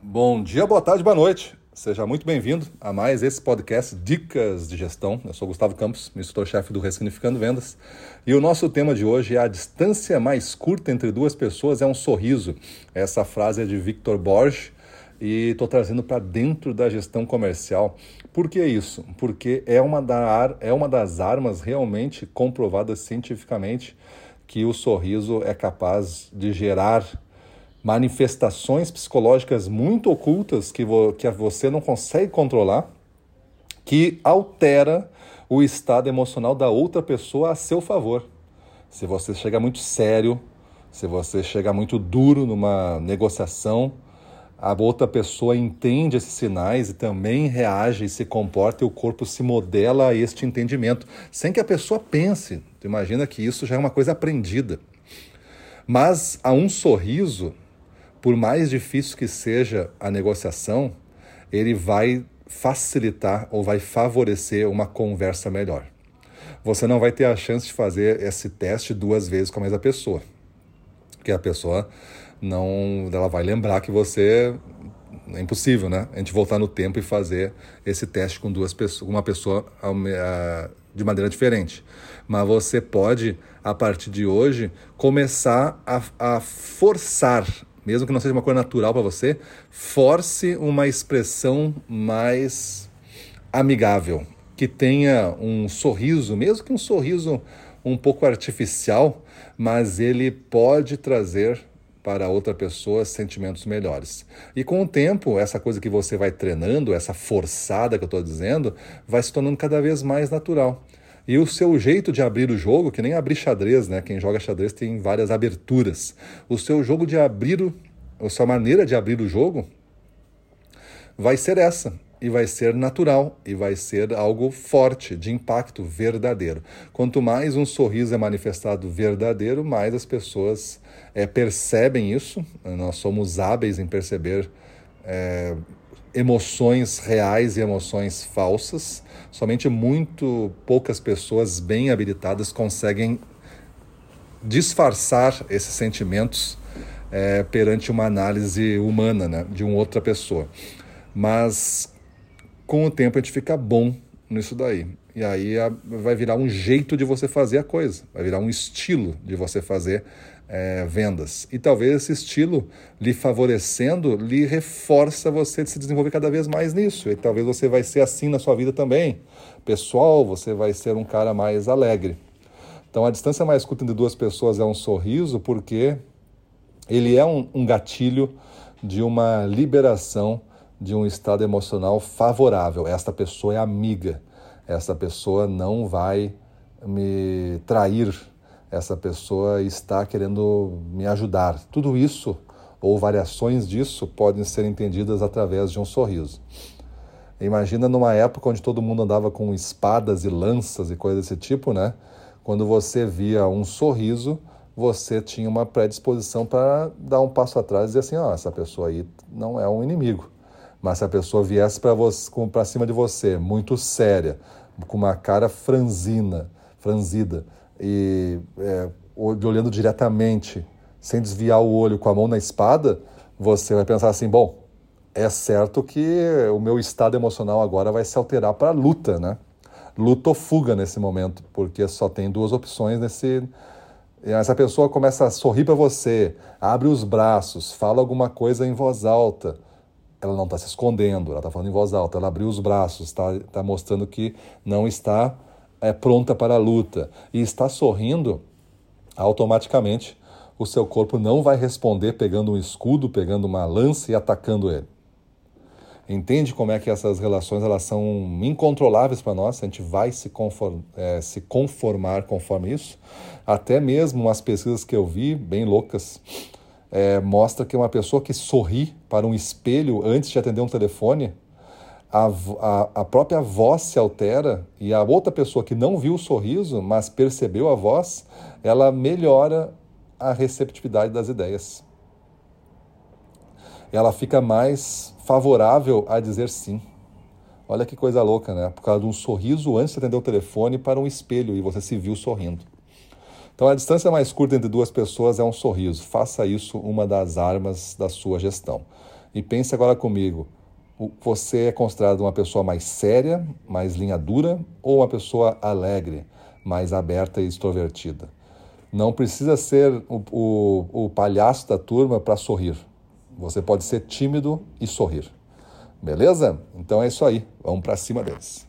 Bom dia, boa tarde, boa noite. Seja muito bem-vindo a mais esse podcast Dicas de Gestão. Eu sou Gustavo Campos, instrutor-chefe do Ressignificando Vendas. E o nosso tema de hoje é a distância mais curta entre duas pessoas é um sorriso. Essa frase é de Victor Borges e estou trazendo para dentro da gestão comercial. Por que isso? Porque é uma, da, é uma das armas realmente comprovadas cientificamente que o sorriso é capaz de gerar manifestações psicológicas muito ocultas que, vo, que você não consegue controlar, que altera o estado emocional da outra pessoa a seu favor. Se você chega muito sério, se você chega muito duro numa negociação, a outra pessoa entende esses sinais e também reage e se comporta e o corpo se modela a este entendimento, sem que a pessoa pense. Tu imagina que isso já é uma coisa aprendida. Mas a um sorriso, por mais difícil que seja a negociação, ele vai facilitar ou vai favorecer uma conversa melhor. Você não vai ter a chance de fazer esse teste duas vezes com a mesma pessoa. Porque a pessoa não ela vai lembrar que você é impossível, né? A gente voltar no tempo e fazer esse teste com duas pessoas, uma pessoa de maneira diferente. Mas você pode, a partir de hoje, começar a, a forçar, mesmo que não seja uma coisa natural para você, force uma expressão mais amigável, que tenha um sorriso, mesmo que um sorriso um pouco artificial, mas ele pode trazer para outra pessoa sentimentos melhores. E com o tempo, essa coisa que você vai treinando, essa forçada que eu estou dizendo, vai se tornando cada vez mais natural. E o seu jeito de abrir o jogo, que nem abrir xadrez, né? Quem joga xadrez tem várias aberturas. O seu jogo de abrir, o, a sua maneira de abrir o jogo vai ser essa e vai ser natural e vai ser algo forte, de impacto verdadeiro. Quanto mais um sorriso é manifestado verdadeiro, mais as pessoas é, percebem isso. Nós somos hábeis em perceber é, emoções reais e emoções falsas. Somente muito poucas pessoas bem habilitadas conseguem disfarçar esses sentimentos é, perante uma análise humana né, de uma outra pessoa. Mas com o tempo a gente fica bom nisso daí. E aí vai virar um jeito de você fazer a coisa, vai virar um estilo de você fazer é, vendas. E talvez esse estilo lhe favorecendo, lhe reforça você de se desenvolver cada vez mais nisso. E talvez você vai ser assim na sua vida também. Pessoal, você vai ser um cara mais alegre. Então a distância mais curta entre duas pessoas é um sorriso, porque ele é um, um gatilho de uma liberação de um estado emocional favorável. Esta pessoa é amiga, essa pessoa não vai me trair, essa pessoa está querendo me ajudar. Tudo isso, ou variações disso, podem ser entendidas através de um sorriso. Imagina numa época onde todo mundo andava com espadas e lanças e coisas desse tipo, né? Quando você via um sorriso, você tinha uma predisposição para dar um passo atrás e dizer assim: ó, oh, essa pessoa aí não é um inimigo. Mas se a pessoa viesse para cima de você, muito séria, com uma cara franzina, franzida, e é, olhando diretamente, sem desviar o olho com a mão na espada, você vai pensar assim: bom, é certo que o meu estado emocional agora vai se alterar para luta, né? Luta ou fuga nesse momento, porque só tem duas opções nesse. Essa pessoa começa a sorrir para você, abre os braços, fala alguma coisa em voz alta ela não está se escondendo, ela está falando em voz alta, ela abriu os braços, está tá mostrando que não está é, pronta para a luta e está sorrindo, automaticamente o seu corpo não vai responder pegando um escudo, pegando uma lança e atacando ele. Entende como é que essas relações elas são incontroláveis para nós? A gente vai se, conform, é, se conformar conforme isso? Até mesmo umas pesquisas que eu vi, bem loucas, é, mostra que uma pessoa que sorri para um espelho antes de atender um telefone, a, a, a, própria voz se altera e a outra pessoa que não viu o sorriso, mas percebeu a voz, ela melhora a receptividade das ideias. Ela fica mais favorável a dizer sim. Olha que coisa louca, né? Por causa de um sorriso antes de atender o telefone para um espelho e você se viu sorrindo. Então, a distância mais curta entre duas pessoas é um sorriso. Faça isso uma das armas da sua gestão. E pense agora comigo: você é considerado uma pessoa mais séria, mais linha dura ou uma pessoa alegre, mais aberta e extrovertida? Não precisa ser o, o, o palhaço da turma para sorrir. Você pode ser tímido e sorrir. Beleza? Então é isso aí. Vamos para cima deles.